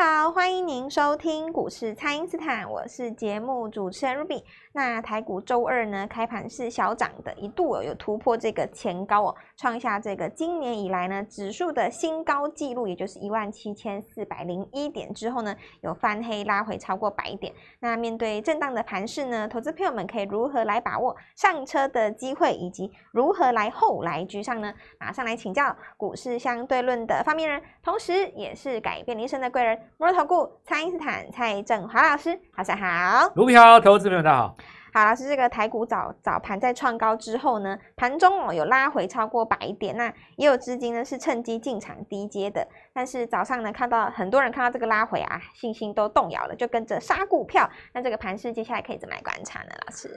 นะคะ 欢迎您收听股市蔡因斯坦，我是节目主持人 Ruby。那台股周二呢，开盘是小涨的，一度有有突破这个前高哦，创下这个今年以来呢指数的新高纪录，也就是一万七千四百零一点之后呢，有翻黑拉回超过百点。那面对震荡的盘势呢，投资朋友们可以如何来把握上车的机会，以及如何来后来居上呢？马上来请教股市相对论的发明人，同时也是改变人生的贵人——摩尔投顾蔡因斯坦蔡正华老师，早上好。卢比好，投资朋友大家好。好，老师，这个台股早早盘在创高之后呢，盘中哦有拉回超过百点，那也有资金呢是趁机进场低接的。但是早上呢，看到很多人看到这个拉回啊，信心都动摇了，就跟着杀股票。那这个盘势接下来可以怎么来观察呢？老师？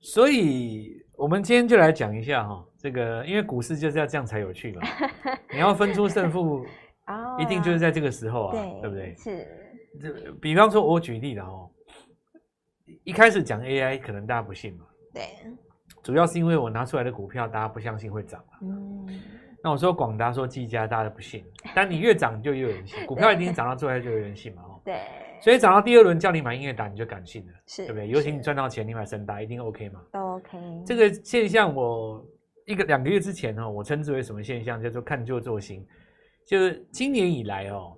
所以我们今天就来讲一下哈，这个因为股市就是要这样才有趣嘛，你要分出胜负，一定就是在这个时候啊，对，对不对？是。这比方说，我举例了哦。一开始讲 AI，可能大家不信嘛。对。主要是因为我拿出来的股票，大家不相信会涨。嗯。那我说广达说技嘉，大家都不信。但你越涨，就越有人信。股票已经涨到最后就有人信嘛。哦。对。所以涨到第二轮叫你买英业达，你就敢信了，是，对不对？尤其你赚到钱，你买森达一定 OK 嘛。都 OK。这个现象，我一个两个月之前呢，我称之为什么现象？叫做看旧做新。就是今年以来哦，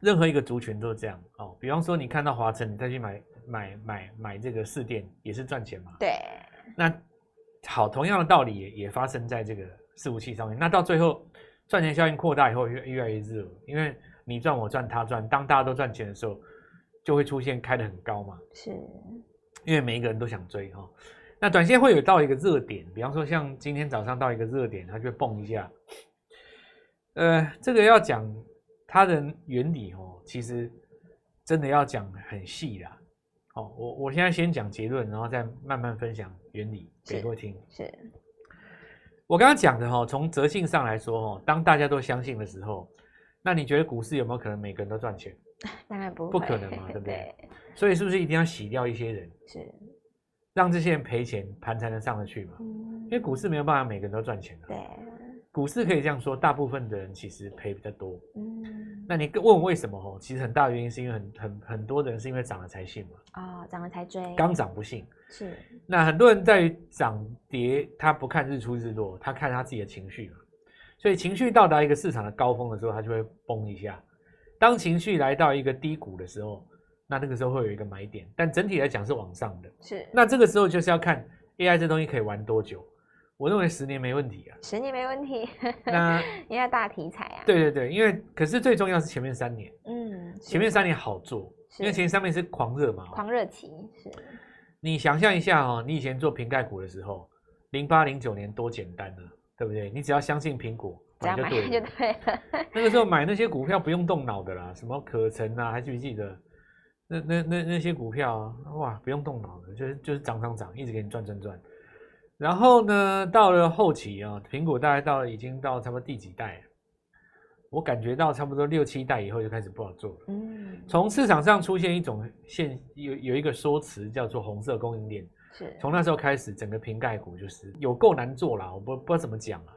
任何一个族群都是这样哦。比方说，你看到华晨，你再去买。买买买这个四电也是赚钱嘛？对。那好，同样的道理也也发生在这个伺服器上面。那到最后赚钱效应扩大以后，越越来越热，因为你赚我赚他赚，当大家都赚钱的时候，就会出现开得很高嘛。是。因为每一个人都想追哈。那短线会有到一个热点，比方说像今天早上到一个热点，它就会蹦一下。呃，这个要讲它的原理哦，其实真的要讲很细啦。好，我我现在先讲结论，然后再慢慢分享原理给各位听。是，我刚刚讲的哈，从哲性上来说哈，当大家都相信的时候，那你觉得股市有没有可能每个人都赚钱？当然不，不可能嘛，对不对？对。所以是不是一定要洗掉一些人？是，让这些人赔钱，盘才能上得去嘛？嗯。因为股市没有办法每个人都赚钱的。对。股市可以这样说，大部分的人其实赔比较多。嗯，那你问我为什么？哦，其实很大的原因是因为很很很多人是因为涨了才信嘛。哦，涨了才追。刚涨不信。是。那很多人在涨跌，他不看日出日落，他看他自己的情绪嘛。所以情绪到达一个市场的高峰的时候，他就会崩一下。当情绪来到一个低谷的时候，那那个时候会有一个买点，但整体来讲是往上的。是。那这个时候就是要看 AI 这东西可以玩多久。我认为十年没问题啊，十年没问题。那因为大题材啊，对对对，因为可是最重要是前面三年，嗯，前面三年好做，因为前三年是狂热嘛，狂热期是。你想象一下哦，你以前做瓶盖股的时候，零八零九年多简单啊，对不对？你只要相信苹果，买就对了，就对了。那个时候买那些股票不用动脑的啦，什么可成啊，还记不记得？那那那那些股票啊，哇，不用动脑的，就是就是涨涨涨，一直给你赚赚赚。然后呢，到了后期啊，苹果大概到了已经到差不多第几代，我感觉到差不多六七代以后就开始不好做了。嗯，从市场上出现一种现有有一个说辞叫做“红色供应链”，是从那时候开始，整个瓶盖股就是有够难做了，我不不知道怎么讲啊。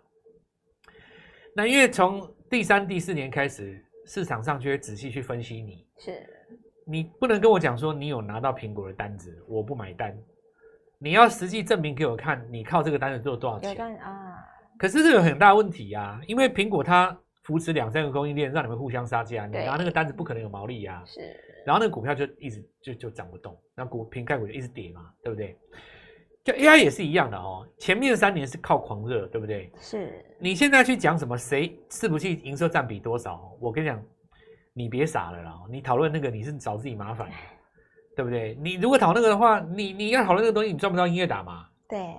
那因为从第三、第四年开始，市场上就会仔细去分析你，是你不能跟我讲说你有拿到苹果的单子，我不买单。你要实际证明给我看，你靠这个单子做了多少钱啊？可是这有很大问题呀，因为苹果它扶持两三个供应链，让你们互相杀价，你拿那个单子不可能有毛利呀。是，然后那个股票就一直就就涨不动，那股平概股就一直跌嘛，对不对？就 AI 也是一样的哦，前面三年是靠狂热，对不对？是。你现在去讲什么谁伺服器营收占比多少？我跟你讲，你别傻了啦，你讨论那个你是找自己麻烦。对不对？你如果讨论那个的话，你你要讨论那个东西，你赚不到音乐达嘛？对。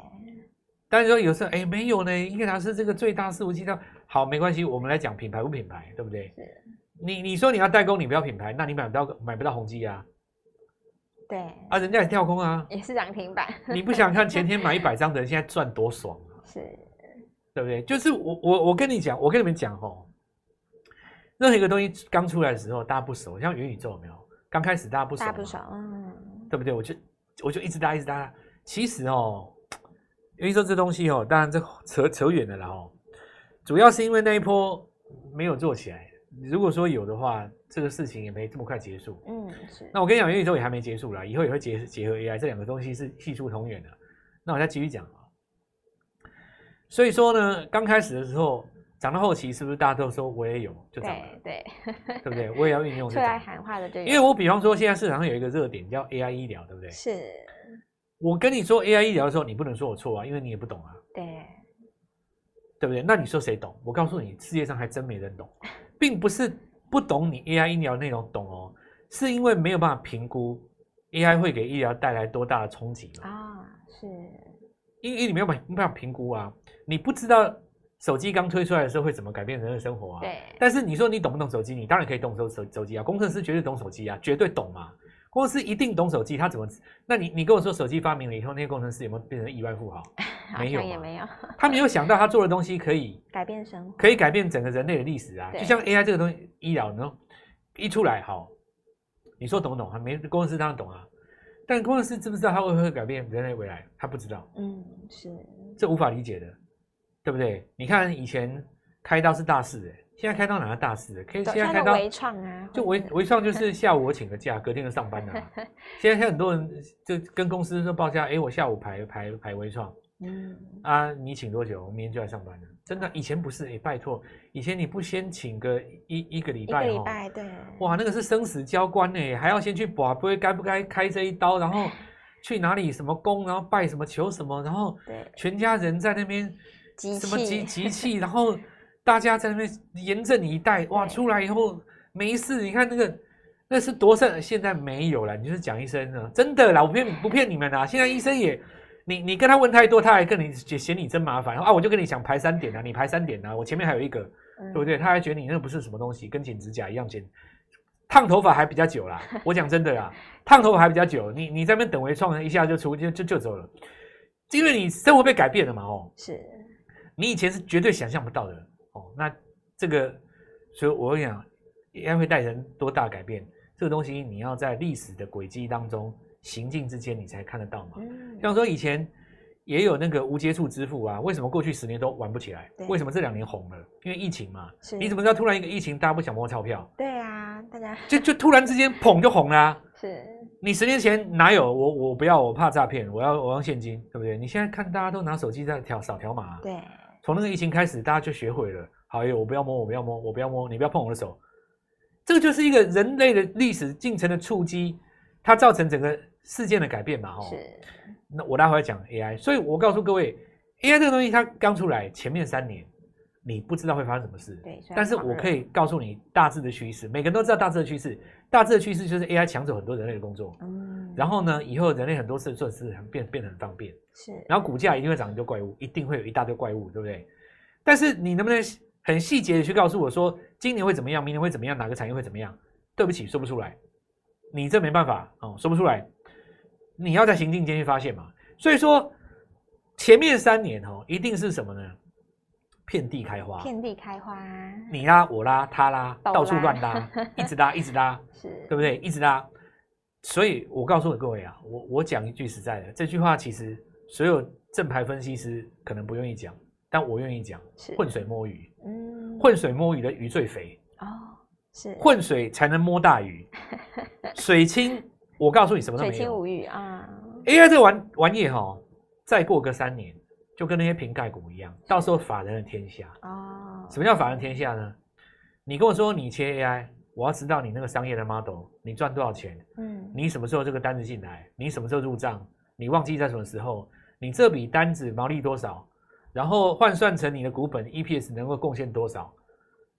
但是说有时候，哎，没有呢，音乐达是这个最大伺服器的。好，没关系，我们来讲品牌不品牌，对不对？是。你你说你要代工，你不要品牌，那你买不到买不到宏基啊。对。啊，人家也跳空啊，也是涨停板。你不想看前天买一百张的人现在赚多爽啊？是。对不对？就是我我我跟你讲，我跟你们讲哦，任何一个东西刚出来的时候，大家不熟，像元宇宙有没有？刚开始大家不熟，大家不熟，嗯，对不对？我就我就一直搭一直搭。其实哦，因为说这东西哦，当然这扯扯远了啦哦。主要是因为那一波没有做起来。如果说有的话，这个事情也没这么快结束。嗯，是。那我跟你讲，元宇宙也还没结束啦，以后也会结结合 AI 这两个东西是系数同源的。那我再继续讲啊。所以说呢，刚开始的时候讲到后期，是不是大家都说我也有就涨了？对对，对不对？我也要运用出 来喊话的对。因为我比方说，现在市场上有一个热点叫 AI 医疗，对不对？是。我跟你说 AI 医疗的时候，你不能说我错啊，因为你也不懂啊。对。对不对？那你说谁懂？我告诉你，世界上还真没人懂，并不是不懂你 AI 医疗内容懂哦，是因为没有办法评估 AI 会给医疗带来多大的冲击啊。是。因为你没有办法评估啊，你不知道手机刚推出来的时候会怎么改变人的生活啊。对。但是你说你懂不懂手机？你当然可以懂手手手机啊，工程师绝对懂手机啊，绝对懂嘛。工程师一定懂手机，他怎么？那你你跟我说手机发明了以后，那些工程师有没有变成亿万富豪？没有，也没有。他没有想到他做的东西可以 改变生活，可以改变整个人类的历史啊！就像 AI 这个东西，医疗，呢，一出来，好，你说懂不懂？还没工程师当然懂啊，但工程师知不知道他会不会改变人类未来？他不知道。嗯，是。这无法理解的，对不对？你看以前开刀是大事的。现在开刀哪个大事？可以现在开刀微创啊，就微微创就是 下午我请个假，隔天就上班了。现在很多人就跟公司说报价，哎，我下午排排排微创，嗯啊，你请多久？我明天就来上班了。真的，以前不是，哎，拜托，以前你不先请个一一个礼拜，一个礼拜对，哇，那个是生死交关呢，还要先去把不会该不该开这一刀，然后去哪里什么宫，然后拜什么求什么，然后全家人在那边什么集集气，然后。大家在那边严阵以待，哇！出来以后没事，你看那个那是多盛，现在没有了。你就是讲医生呢，真的啦，我骗不骗你们啊？现在医生也，你你跟他问太多，他还跟你嫌你真麻烦啊！我就跟你讲排三点啊，你排三点啊，我前面还有一个，对不对？他还觉得你那不是什么东西，跟剪指甲一样剪，烫头发还比较久啦。我讲真的啦，烫头发还比较久，你你在那边等微创，一下就出就就就走了，因为你生活被改变了嘛，哦，是你以前是绝对想象不到的哦。那这个，所以我跟你讲，AI 会带人多大改变？这个东西你要在历史的轨迹当中行进之间，你才看得到嘛。嗯。像说以前也有那个无接触支付啊，为什么过去十年都玩不起来？为什么这两年红了？因为疫情嘛。你怎么知道突然一个疫情，大家不想摸钞票？对啊，大家就就突然之间捧就红了啊。是。你十年前哪有？我我不要，我怕诈骗，我要我要现金，对不对？你现在看大家都拿手机在条扫条码。对。从那个疫情开始，大家就学会了。好耶，我不要摸，我不要摸，我不要摸，你不要碰我的手。这个就是一个人类的历史进程的触击，它造成整个事件的改变嘛？哈。是。那我待会讲 AI，所以我告诉各位，AI 这个东西它刚出来，前面三年你不知道会发生什么事。对。但是我可以告诉你大致的趋势，每个人都知道大致的趋势。大致的趋势就是 AI 抢走很多人类的工作。嗯。然后呢，以后人类很多事做事很变变得很方便。是。然后股价一定会涨很多怪物，一定会有一大堆怪物，对不对？但是你能不能？很细节的去告诉我说，今年会怎么样，明年会怎么样，哪个产业会怎么样？对不起，说不出来，你这没办法哦，说不出来。你要在行进间去发现嘛。所以说，前面三年哦，一定是什么呢？遍地开花，遍地开花。你拉我拉他拉，到处乱拉，一直拉一直拉，是对不对？一直拉。所以我告诉各位啊，我我讲一句实在的，这句话其实所有正牌分析师可能不愿意讲。但我愿意讲，混水摸鱼，嗯，混水摸鱼的鱼最肥哦，是混水才能摸大鱼，水清，我告诉你什么都没有，水清无鱼啊。AI 这个玩玩意哈，再过个三年，就跟那些瓶盖股一样，到时候法人的天下哦。什么叫法人天下呢？你跟我说你切 AI，我要知道你那个商业的 model，你赚多少钱？嗯，你什么时候这个单子进来？你什么时候入账？你忘记在什么时候？你这笔单子毛利多少？然后换算成你的股本 EPS 能够贡献多少，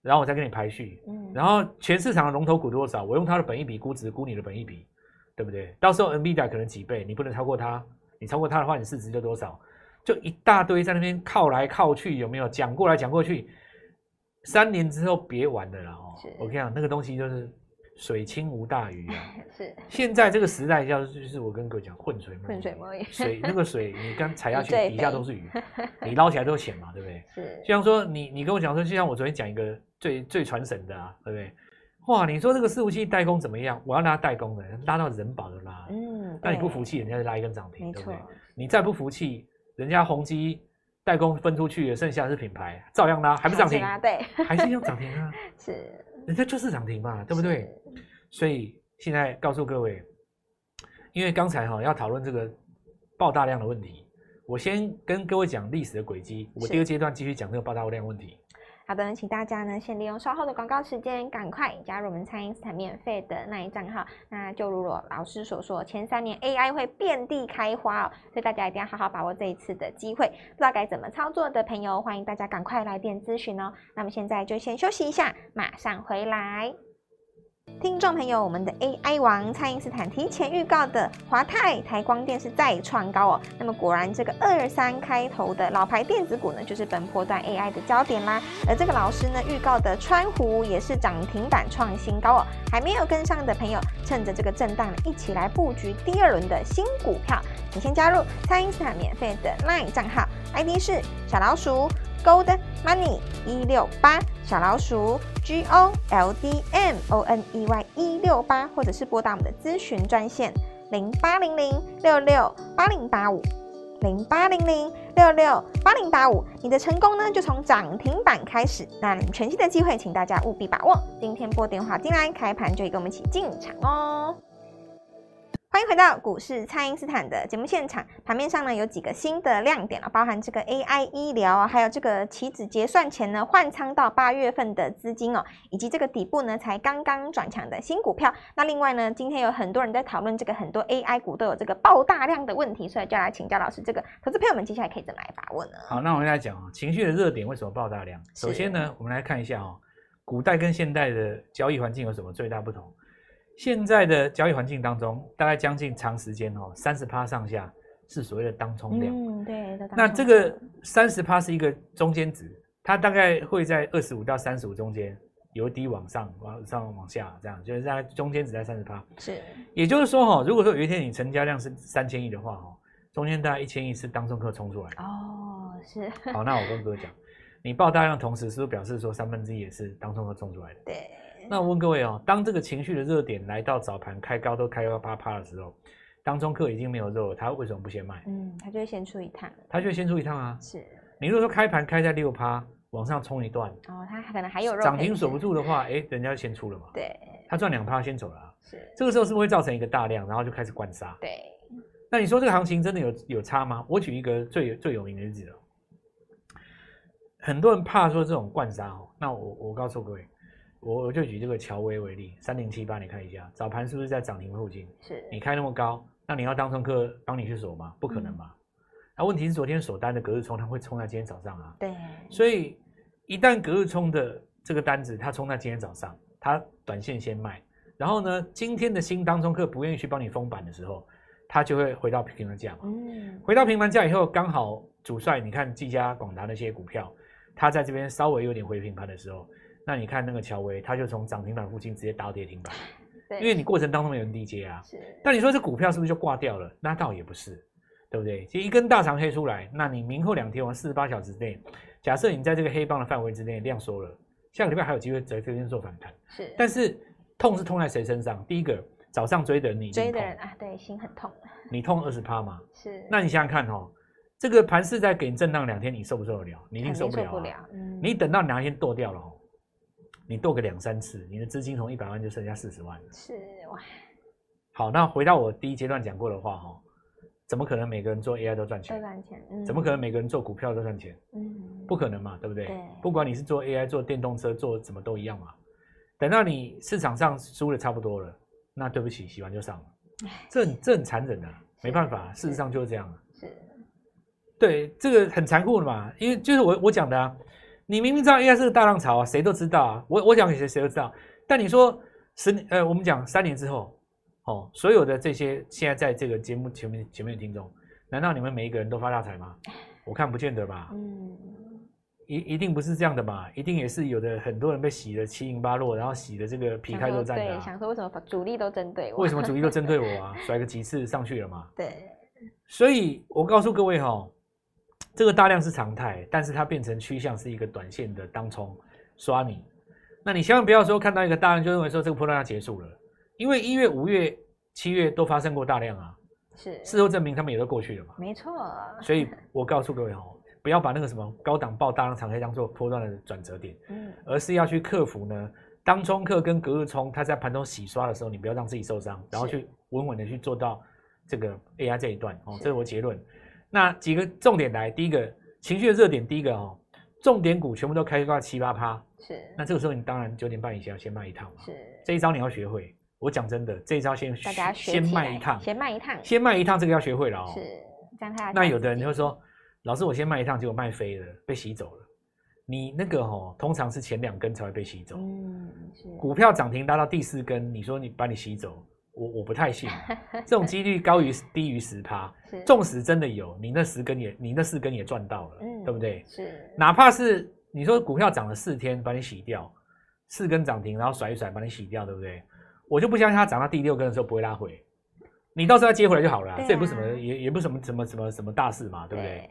然后我再给你排序，嗯，然后全市场的龙头股多少，我用它的本益比估值估你的本益比，对不对？到时候 NVIDIA 可能几倍，你不能超过它，你超过它的话，你市值就多少？就一大堆在那边靠来靠去，有没有？讲过来讲过去，三年之后别玩了啦哦！我跟你讲，那个东西就是。水清无大鱼啊！是现在这个时代叫就是我跟各位讲混水摸鱼，混水摸鱼，水那个水你刚踩下去底下都是鱼，你捞起来都是钱嘛，对不对？是，就像说你你跟我讲说，就像我昨天讲一个最最传神的啊，对不对？哇，你说这个伺服器代工怎么样？我要拉代工的，拉到人保都拉，嗯，那你不服气，人家就拉一根涨停，对不对？你再不服气，人家宏基代工分出去，剩下的是品牌，照样拉，还不涨停？对，还是要涨停啊？是。人家就是涨停嘛，对不对？所以现在告诉各位，因为刚才哈要讨论这个爆大量的问题，我先跟各位讲历史的轨迹，我第二阶段继续讲这个爆大量问题。好的，请大家呢先利用稍后的广告时间，赶快加入我们蔡英斯坦免费的那一账号。那就如我老师所说，前三年 AI 会遍地开花哦，所以大家一定要好好把握这一次的机会。不知道该怎么操作的朋友，欢迎大家赶快来电咨询哦。那么现在就先休息一下，马上回来。听众朋友，我们的 AI 王蔡因斯坦提前预告的华泰台光电是再创高哦。那么果然，这个二三开头的老牌电子股呢，就是本波段 AI 的焦点啦。而这个老师呢预告的川湖也是涨停板创新高哦。还没有跟上的朋友，趁着这个震荡呢，一起来布局第二轮的新股票。请先加入蔡因斯坦免费的 LINE 账号，ID 是小老鼠。Gold Money 一六八小老鼠 G O L D M O N E Y 一六八，或者是拨打我们的咨询专线零八零零六六八零八五零八零零六六八零八五。你的成功呢，就从涨停板开始。那全新的机会，请大家务必把握。今天拨电话进来，开盘就跟我们一起进场哦。欢迎回到股市，蔡因斯坦的节目现场。盘面上呢，有几个新的亮点啊，包含这个 AI 医疗啊，还有这个期指结算前呢换仓到八月份的资金哦，以及这个底部呢才刚刚转强的新股票。那另外呢，今天有很多人在讨论这个很多 AI 股都有这个爆大量的问题，所以就来请教老师，这个投资朋友们接下来可以怎么来把握呢？好，那我们来讲啊，情绪的热点为什么爆大量？首先呢，我们来看一下哦，古代跟现代的交易环境有什么最大不同？现在的交易环境当中，大概将近长时间哦，三十趴上下是所谓的当冲量。嗯，对。那这个三十趴是一个中间值，它大概会在二十五到三十五中间由低往上，往上往下这样，就是在中间值在三十趴。是。也就是说哈，如果说有一天你成交量是三千亿的话哈，中间大概一千亿是当冲客冲出来的。哦，是。好，那我跟各位讲，你爆大量同时，是不是表示说三分之一也是当冲客冲出来的？对。那我问各位哦，当这个情绪的热点来到早盘开高都开到八趴的时候，当中客已经没有肉了，他为什么不先卖？嗯，他就会先出一趟。他就会先出一趟啊。是。你如果说开盘开在六趴，往上冲一段，哦，他可能还有肉。涨停锁不住的话，哎，人家就先出了嘛。对。他赚两趴先走了啊。是。这个时候是不是会造成一个大量，然后就开始灌杀？对。那你说这个行情真的有有差吗？我举一个最最有名的例子哦。很多人怕说这种灌杀哦，那我我告诉各位。我我就举这个乔威为例，三零七八，你看一下早盘是不是在涨停附近？是。你开那么高，那你要当中客帮你去锁吗？不可能吧。那、嗯啊、问题是昨天锁单的隔日冲，它会冲在今天早上啊。对。所以一旦隔日冲的这个单子，它冲在今天早上，它短线先卖，然后呢，今天的新当中客不愿意去帮你封板的时候，它就会回到平盘价嘛。嗯。回到平盘价以后，刚好主帅，你看技嘉、广达那些股票，它在这边稍微有点回平盘的时候。那你看那个乔威，他就从涨停板附近直接打跌停板，对，因为你过程当中没有人低接啊。是。但你说这股票是不是就挂掉了？那倒也不是，对不对？其实一根大长黑出来，那你明后两天往四十八小时内，假设你在这个黑棒的范围之内量缩了，下个礼拜还有机会在这边做反弹。是。但是痛是痛在谁身上？第一个早上追的人你追的人啊，对，心很痛。你痛二十趴吗？是。那你想想看哦，这个盘势在给你震荡两天，你受不受得了？你一定受不了，啊。受不了。嗯。你等到哪一天剁掉了哦？你剁个两三次，你的资金从一百万就剩下四十万了。是哇。好，那回到我第一阶段讲过的话哈，怎么可能每个人做 AI 都赚钱？都赚钱。嗯。怎么可能每个人做股票都赚钱？嗯。不可能嘛，对不对？对。不管你是做 AI、做电动车、做什么都一样嘛。等到你市场上输的差不多了，那对不起，洗完就上了。这很这很残忍的，没办法，事实上就是这样。是。对，这个很残酷的嘛，因为就是我我讲的啊。你明明知道 AI 是个大浪潮啊，谁都知道啊。我我讲给谁谁都知道。但你说十年呃，我们讲三年之后，哦，所有的这些现在在这个节目前面前面的听众，难道你们每一个人都发大财吗？我看不见得吧。嗯。一一定不是这样的吧，一定也是有的，很多人被洗的七零八落，然后洗的这个皮开肉绽的、啊。对，想说为什么主力都针对我？为什么主力都针对我啊？甩个几次上去了嘛。对。所以我告诉各位哈、哦。这个大量是常态，但是它变成趋向是一个短线的当冲刷你，那你千万不要说看到一个大量就认为说这个波段要结束了，因为一月、五月、七月都发生过大量啊，是。事后证明他们也都过去了嘛，没错。所以我告诉各位哦，不要把那个什么高档爆大量长黑当做波段的转折点，嗯，而是要去克服呢当冲客跟隔日冲，它在盘中洗刷的时候，你不要让自己受伤，然后去稳稳的去做到这个 AI 这一段哦，这是我结论。那几个重点来，第一个情绪的热点，第一个哦，重点股全部都开挂七八趴，是。那这个时候你当然九点半以前要先卖一趟嘛，是。这一招你要学会，我讲真的，这一招先大家先卖一趟，先卖一趟，先卖一趟，这个要学会了哦。是，这样他。那有的人就会说，老师我先卖一趟，结果卖飞了，被洗走了。你那个哦，通常是前两根才会被洗走。嗯，是。股票涨停拉到第四根，你说你把你洗走，我我不太信。这种几率高于低于十趴。是。纵使真的有，你那十根也，你那四根也赚到了，嗯，对不对？是。哪怕是你说股票涨了四天，把你洗掉，四根涨停，然后甩一甩把你洗掉，对不对？我就不相信它涨到第六根的时候不会拉回。你到时候要接回来就好了，啊，这也不是什么，也也不是什么什么什么什么大事嘛，对不对？对。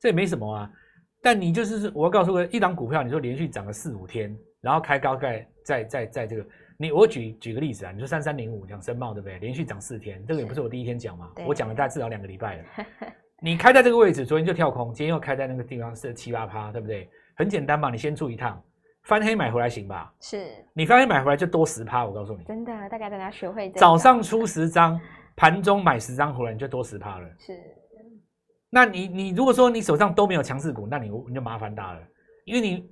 这也没什么啊。但你就是我要告诉各位，一档股票，你说连续涨了四五天，然后开高盖在在在这个，你我举举个例子啊，你说三三零五讲深茂对不对？连续涨四天，这个也不是我第一天讲嘛，我讲了大概至少两个礼拜了。你开在这个位置，昨天就跳空，今天又开在那个地方是七八趴，对不对？很简单嘛，你先出一趟，翻黑买回来行吧？是。你翻黑买回来就多十趴，我告诉你。真的，大概大家学会。早上出十张，盘中买十张回来，你就多十趴了。是。那你你如果说你手上都没有强势股，那你你就麻烦大了，因为你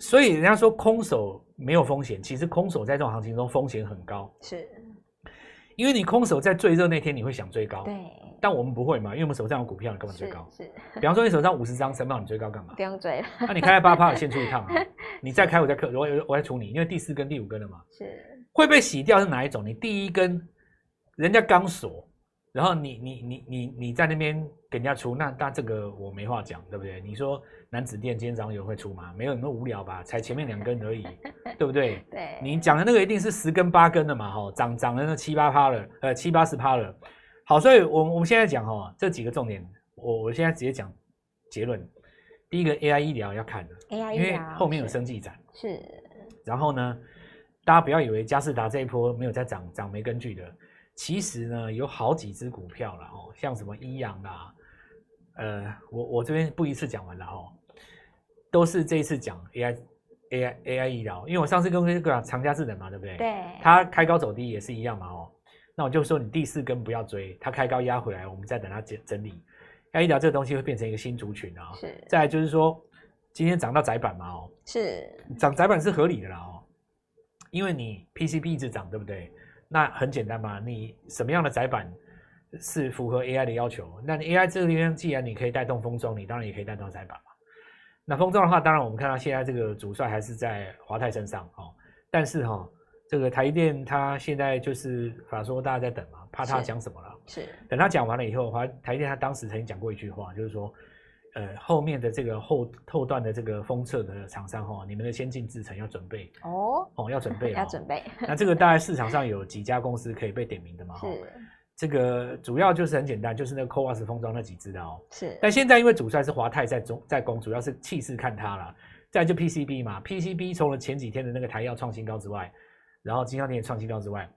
所以人家说空手没有风险，其实空手在这种行情中风险很高，是，因为你空手在最热那天你会想追高，对，但我们不会嘛，因为我们手上有股票，你干嘛追高？是，比方说你手上五十张，申报你追高干嘛？不用追了，那你开在八趴，先出一趟啊，你再开我再克，我我再出你，因为第四根第五根了嘛，是会被洗掉是哪一种？你第一根人家刚锁。然后你你你你你在那边给人家出，那那这个我没话讲，对不对？你说男子店今天早上有人会出吗？没有，那么无聊吧？才前面两根而已，对不对？对，你讲的那个一定是十根八根的嘛，哈，涨涨了那七八趴了，呃，七八十趴了。好，所以我们我们现在讲哈，这几个重点，我我现在直接讲结论。第一个 AI 医疗要看的，AI 医疗，因为后面有生技展是，是。然后呢，大家不要以为佳士达这一波没有在涨，涨没根据的。其实呢，有好几只股票了哦，像什么医阳啦，呃，我我这边不一次讲完了哦，都是这一次讲 AI AI AI 医疗，因为我上次跟那个长佳智能嘛，对不对？对。它开高走低也是一样嘛哦，那我就说你第四根不要追，它开高压回来，我们再等它整整理。AI 医疗这个东西会变成一个新族群啊。是。再来就是说，今天涨到窄板嘛哦，是。涨窄板是合理的啦哦，因为你 PCB 一直涨，对不对？那很简单嘛，你什么样的载板是符合 AI 的要求？那 AI 这个地方既然你可以带动封装，你当然也可以带动载板嘛。那封装的话，当然我们看到现在这个主帅还是在华泰身上哦。但是哈、哦，这个台积电它现在就是法说大家在等嘛，怕他讲什么了？是。等他讲完了以后，华台积电他当时曾经讲过一句话，就是说。呃，后面的这个后后段的这个封测的厂商哈，你们的先进制程要准备哦哦，要准备 要准备。那这个大概市场上有几家公司可以被点名的嘛？是。这个主要就是很简单，就是那个 CoWoS 封装那几只的哦。是。但现在因为主帅是华泰在中在攻，主要是气势看它了。再就 PCB 嘛，PCB 除了前几天的那个台要创新高之外，然后金像电也创新高之外，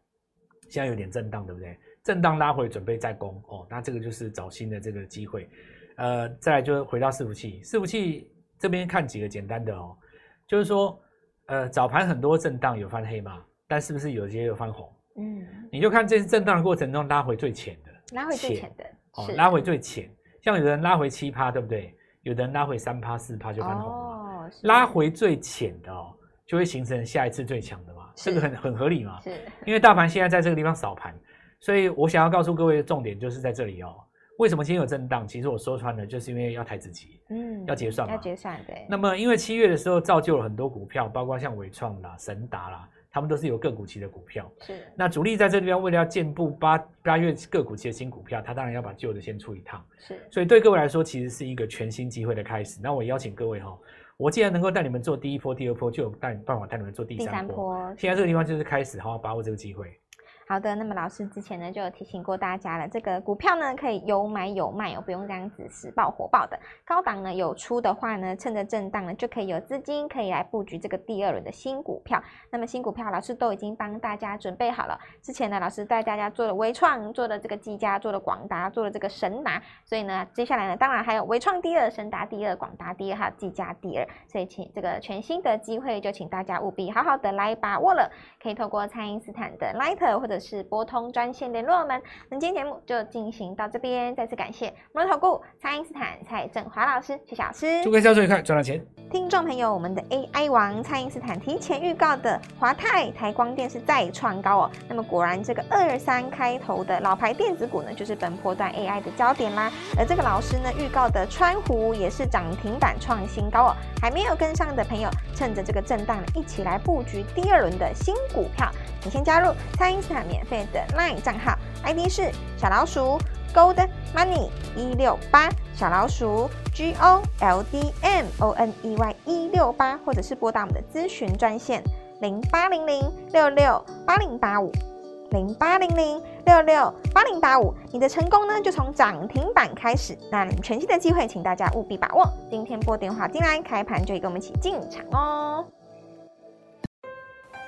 现在有点震荡，对不对？震荡拉回准备再攻哦，那这个就是找新的这个机会。呃，再来就回到伺服器，伺服器这边看几个简单的哦，就是说，呃，早盘很多震荡有翻黑嘛，但是不是有些有翻红？嗯，你就看这次震荡的过程中拉回最浅的，拉回最浅的，哦，拉回最浅，像有的人拉回七趴，对不对？有的人拉回三趴四趴就翻红了，哦，拉回最浅的哦，就会形成下一次最强的嘛，这个很很合理嘛，是，因为大盘现在在这个地方扫盘，所以我想要告诉各位的重点就是在这里哦。为什么今天有震荡？其实我说穿了，就是因为要台指期，嗯，要结算嘛，要结算对。那么因为七月的时候造就了很多股票，包括像伟创啦、神达啦，他们都是有个股期的股票。是。那主力在这地方为了要建布八八月个股期的新股票，他当然要把旧的先出一趟。是。所以对各位来说，其实是一个全新机会的开始。那我邀请各位哈，我既然能够带你们做第一波、第二波，就有带办法带你们做第三波。第三波。现在这个地方就是开始，好好把握这个机会。好的，那么老师之前呢就有提醒过大家了，这个股票呢可以有买有卖哦，不用这样子死抱火爆的。高档呢有出的话呢，趁着震荡呢就可以有资金可以来布局这个第二轮的新股票。那么新股票老师都已经帮大家准备好了，之前呢老师带大家做了微创，做了这个技嘉，做了广达，做了这个神达，所以呢接下来呢当然还有微创第二，神达第二，广达第二，还有技嘉第二。所以请这个全新的机会就请大家务必好好的来把握了，可以透过蔡因斯坦的 Line 或者是拨通专线联络我们，那今天节目就进行到这边，再次感谢摩尔投顾蔡因斯坦蔡振华老师，谢谢老师。祝各位教授愉快，赚到钱。听众朋友，我们的 AI 王蔡因斯坦提前预告的华泰台光电是再创高哦。那么果然，这个二三开头的老牌电子股呢，就是本波段 AI 的焦点啦。而这个老师呢预告的川湖也是涨停板创新高哦。还没有跟上的朋友，趁着这个震荡呢，一起来布局第二轮的新股票。你先加入蔡因斯坦免费的 LINE 账号，ID 是小老鼠 Gold Money 一六八，小老鼠 G O L D M O N E Y 一六八，或者是拨打我们的咨询专线零八零零六六八零八五零八零零六六八零八五。你的成功呢，就从涨停板开始。那全新的机会，请大家务必把握。今天拨电话进来，开盘就跟我们一起进场哦。